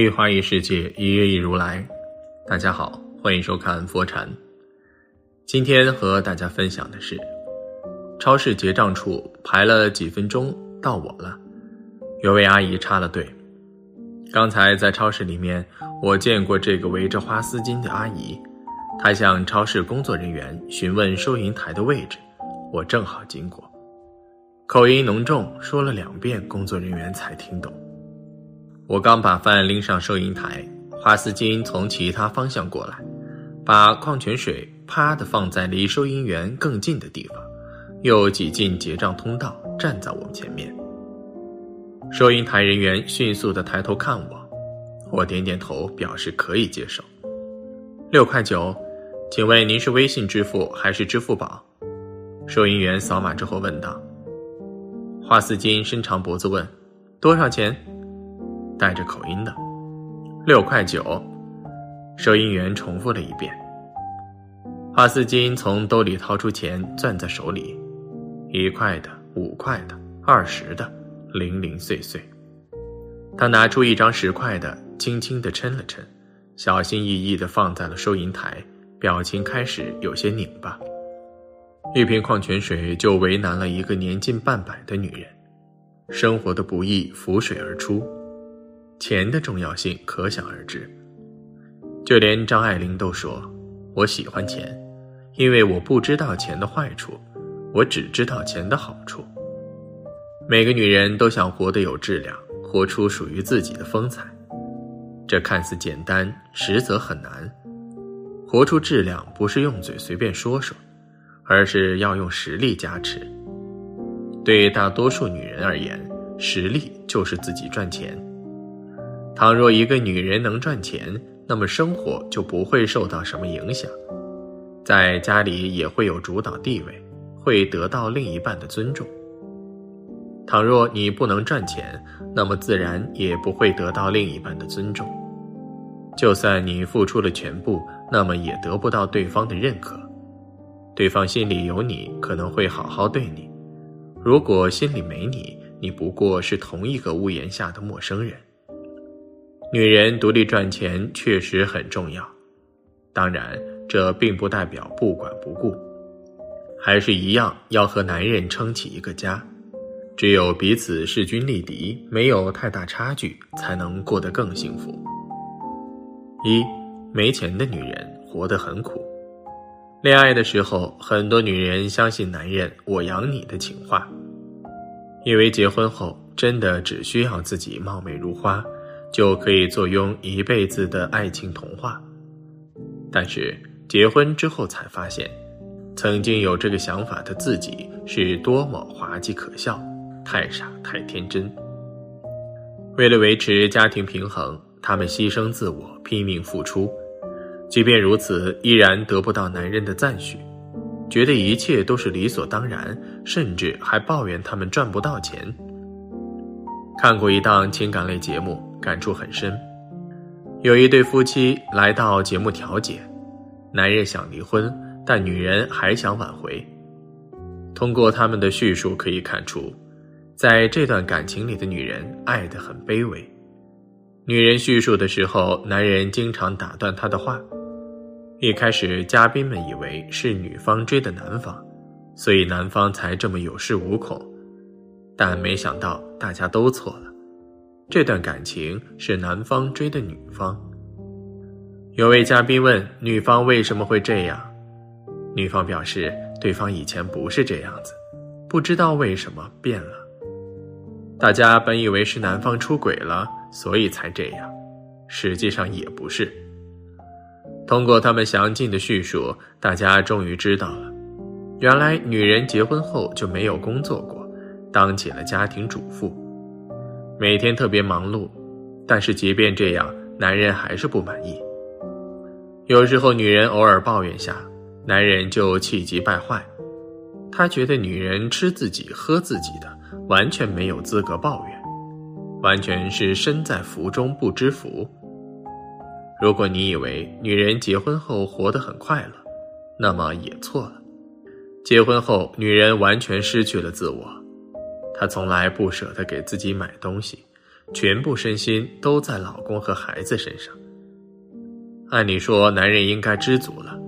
一花一世界，一叶一如来。大家好，欢迎收看佛禅。今天和大家分享的是，超市结账处排了几分钟，到我了。有位阿姨插了队。刚才在超市里面，我见过这个围着花丝巾的阿姨，她向超市工作人员询问收银台的位置，我正好经过，口音浓重，说了两遍，工作人员才听懂。我刚把饭拎上收银台，花丝巾从其他方向过来，把矿泉水啪的放在离收银员更近的地方，又挤进结账通道，站在我们前面。收银台人员迅速的抬头看我，我点点头表示可以接受。六块九，请问您是微信支付还是支付宝？收银员扫码之后问道。花丝巾伸长脖子问：多少钱？带着口音的，六块九。收银员重复了一遍。花丝巾从兜里掏出钱，攥在手里，一块的，五块的，二十的，零零碎碎。他拿出一张十块的，轻轻的称了称，小心翼翼的放在了收银台，表情开始有些拧巴。一瓶矿泉水就为难了一个年近半百的女人，生活的不易浮水而出。钱的重要性可想而知，就连张爱玲都说：“我喜欢钱，因为我不知道钱的坏处，我只知道钱的好处。”每个女人都想活得有质量，活出属于自己的风采。这看似简单，实则很难。活出质量不是用嘴随便说说，而是要用实力加持。对大多数女人而言，实力就是自己赚钱。倘若一个女人能赚钱，那么生活就不会受到什么影响，在家里也会有主导地位，会得到另一半的尊重。倘若你不能赚钱，那么自然也不会得到另一半的尊重。就算你付出了全部，那么也得不到对方的认可。对方心里有你，可能会好好对你；如果心里没你，你不过是同一个屋檐下的陌生人。女人独立赚钱确实很重要，当然，这并不代表不管不顾，还是一样要和男人撑起一个家。只有彼此势均力敌，没有太大差距，才能过得更幸福。一没钱的女人活得很苦，恋爱的时候，很多女人相信男人“我养你”的情话，因为结婚后真的只需要自己貌美如花。就可以坐拥一辈子的爱情童话，但是结婚之后才发现，曾经有这个想法的自己是多么滑稽可笑，太傻太天真。为了维持家庭平衡，他们牺牲自我，拼命付出，即便如此，依然得不到男人的赞许，觉得一切都是理所当然，甚至还抱怨他们赚不到钱。看过一档情感类节目。感触很深，有一对夫妻来到节目调解，男人想离婚，但女人还想挽回。通过他们的叙述可以看出，在这段感情里的女人爱得很卑微。女人叙述的时候，男人经常打断她的话。一开始，嘉宾们以为是女方追的男方，所以男方才这么有恃无恐，但没想到大家都错了。这段感情是男方追的女方。有位嘉宾问女方为什么会这样，女方表示对方以前不是这样子，不知道为什么变了。大家本以为是男方出轨了，所以才这样，实际上也不是。通过他们详尽的叙述，大家终于知道了，原来女人结婚后就没有工作过，当起了家庭主妇。每天特别忙碌，但是即便这样，男人还是不满意。有时候女人偶尔抱怨下，男人就气急败坏。他觉得女人吃自己喝自己的，完全没有资格抱怨，完全是身在福中不知福。如果你以为女人结婚后活得很快乐，那么也错了。结婚后，女人完全失去了自我。她从来不舍得给自己买东西，全部身心都在老公和孩子身上。按理说，男人应该知足了，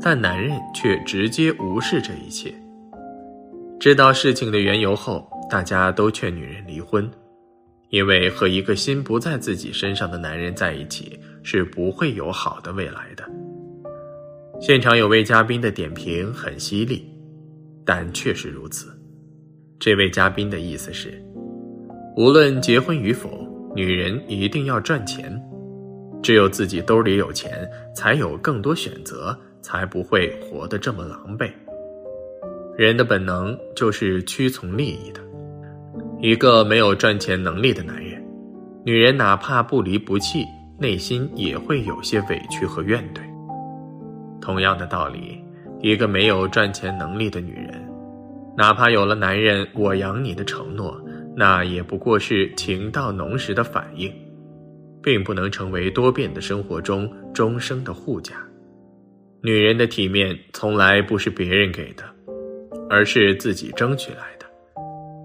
但男人却直接无视这一切。知道事情的缘由后，大家都劝女人离婚，因为和一个心不在自己身上的男人在一起是不会有好的未来的。现场有位嘉宾的点评很犀利，但确实如此。这位嘉宾的意思是，无论结婚与否，女人一定要赚钱，只有自己兜里有钱，才有更多选择，才不会活得这么狼狈。人的本能就是屈从利益的。一个没有赚钱能力的男人，女人哪怕不离不弃，内心也会有些委屈和怨怼。同样的道理，一个没有赚钱能力的女人。哪怕有了男人“我养你”的承诺，那也不过是情到浓时的反应，并不能成为多变的生活中终生的护甲。女人的体面从来不是别人给的，而是自己争取来的，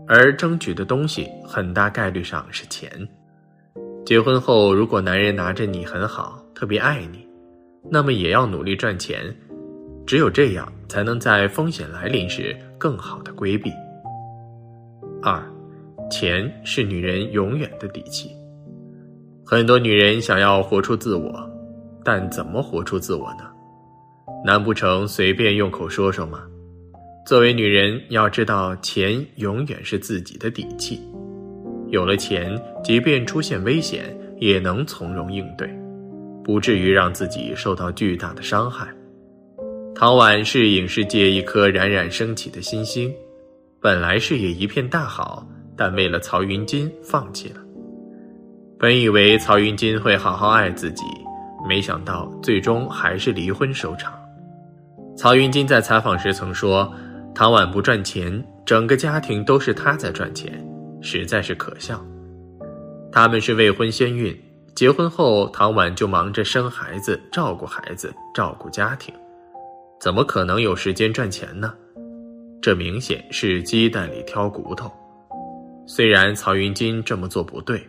而争取的东西很大概率上是钱。结婚后，如果男人拿着你很好，特别爱你，那么也要努力赚钱。只有这样，才能在风险来临时更好的规避。二，钱是女人永远的底气。很多女人想要活出自我，但怎么活出自我呢？难不成随便用口说说吗？作为女人，要知道钱永远是自己的底气。有了钱，即便出现危险，也能从容应对，不至于让自己受到巨大的伤害。唐婉是影视界一颗冉冉升起的新星，本来事业一片大好，但为了曹云金放弃了。本以为曹云金会好好爱自己，没想到最终还是离婚收场。曹云金在采访时曾说：“唐婉不赚钱，整个家庭都是他在赚钱，实在是可笑。”他们是未婚先孕，结婚后唐婉就忙着生孩子、照顾孩子、照顾家庭。怎么可能有时间赚钱呢？这明显是鸡蛋里挑骨头。虽然曹云金这么做不对，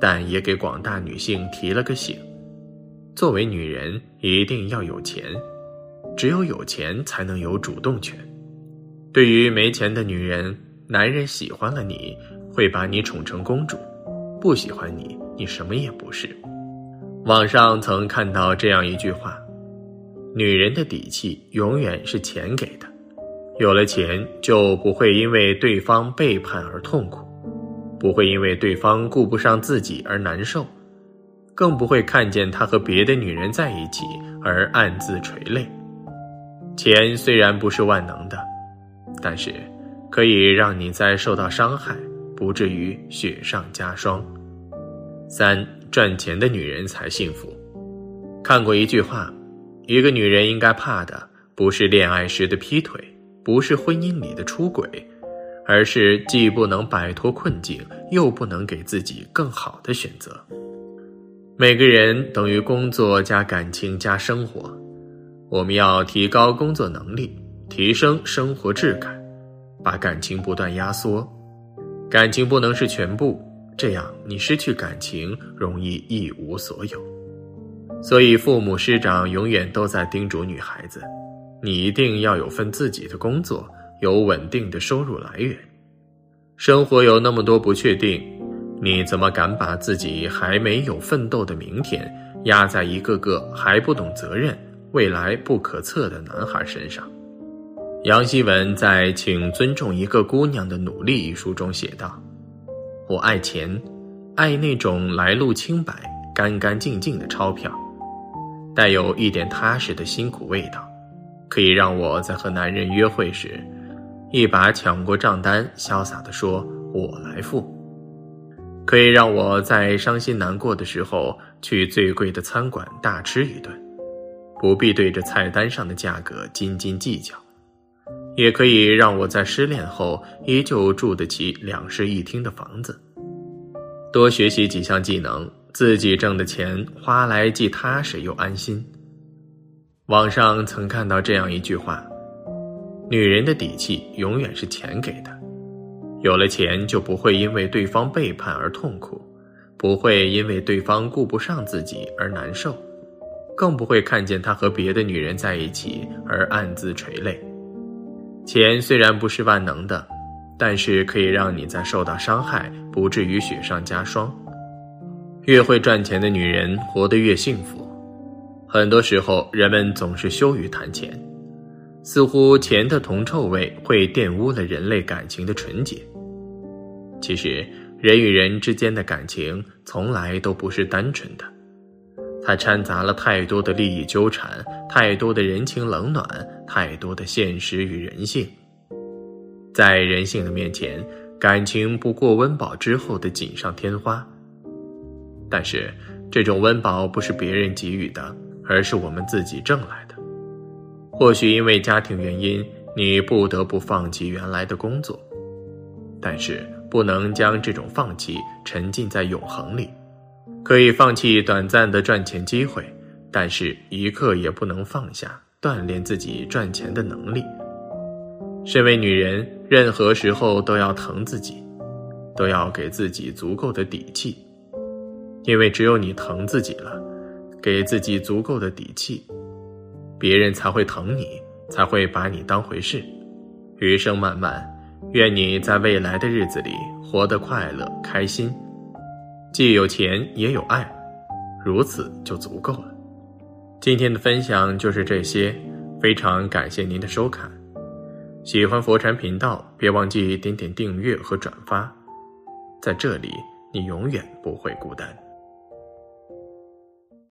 但也给广大女性提了个醒：作为女人，一定要有钱，只有有钱才能有主动权。对于没钱的女人，男人喜欢了你，会把你宠成公主；不喜欢你，你什么也不是。网上曾看到这样一句话。女人的底气永远是钱给的，有了钱就不会因为对方背叛而痛苦，不会因为对方顾不上自己而难受，更不会看见他和别的女人在一起而暗自垂泪。钱虽然不是万能的，但是可以让你在受到伤害不至于雪上加霜。三赚钱的女人才幸福。看过一句话。一个女人应该怕的不是恋爱时的劈腿，不是婚姻里的出轨，而是既不能摆脱困境，又不能给自己更好的选择。每个人等于工作加感情加生活，我们要提高工作能力，提升生活质感，把感情不断压缩。感情不能是全部，这样你失去感情容易一无所有。所以，父母师长永远都在叮嘱女孩子：“你一定要有份自己的工作，有稳定的收入来源。生活有那么多不确定，你怎么敢把自己还没有奋斗的明天压在一个个还不懂责任、未来不可测的男孩身上？”杨希文在《请尊重一个姑娘的努力》一书中写道：“我爱钱，爱那种来路清白、干干净净的钞票。”带有一点踏实的辛苦味道，可以让我在和男人约会时，一把抢过账单，潇洒地说：“我来付。”可以让我在伤心难过的时候去最贵的餐馆大吃一顿，不必对着菜单上的价格斤斤计较；也可以让我在失恋后依旧住得起两室一厅的房子。多学习几项技能。自己挣的钱花来既踏实又安心。网上曾看到这样一句话：“女人的底气永远是钱给的，有了钱就不会因为对方背叛而痛苦，不会因为对方顾不上自己而难受，更不会看见他和别的女人在一起而暗自垂泪。钱虽然不是万能的，但是可以让你在受到伤害不至于雪上加霜。越会赚钱的女人活得越幸福。很多时候，人们总是羞于谈钱，似乎钱的铜臭味会玷污了人类感情的纯洁。其实，人与人之间的感情从来都不是单纯的，它掺杂了太多的利益纠缠，太多的人情冷暖，太多的现实与人性。在人性的面前，感情不过温饱之后的锦上添花。但是，这种温饱不是别人给予的，而是我们自己挣来的。或许因为家庭原因，你不得不放弃原来的工作，但是不能将这种放弃沉浸在永恒里。可以放弃短暂的赚钱机会，但是一刻也不能放下锻炼自己赚钱的能力。身为女人，任何时候都要疼自己，都要给自己足够的底气。因为只有你疼自己了，给自己足够的底气，别人才会疼你，才会把你当回事。余生漫漫，愿你在未来的日子里活得快乐开心，既有钱也有爱，如此就足够了。今天的分享就是这些，非常感谢您的收看。喜欢佛禅频道，别忘记点点订阅和转发，在这里你永远不会孤单。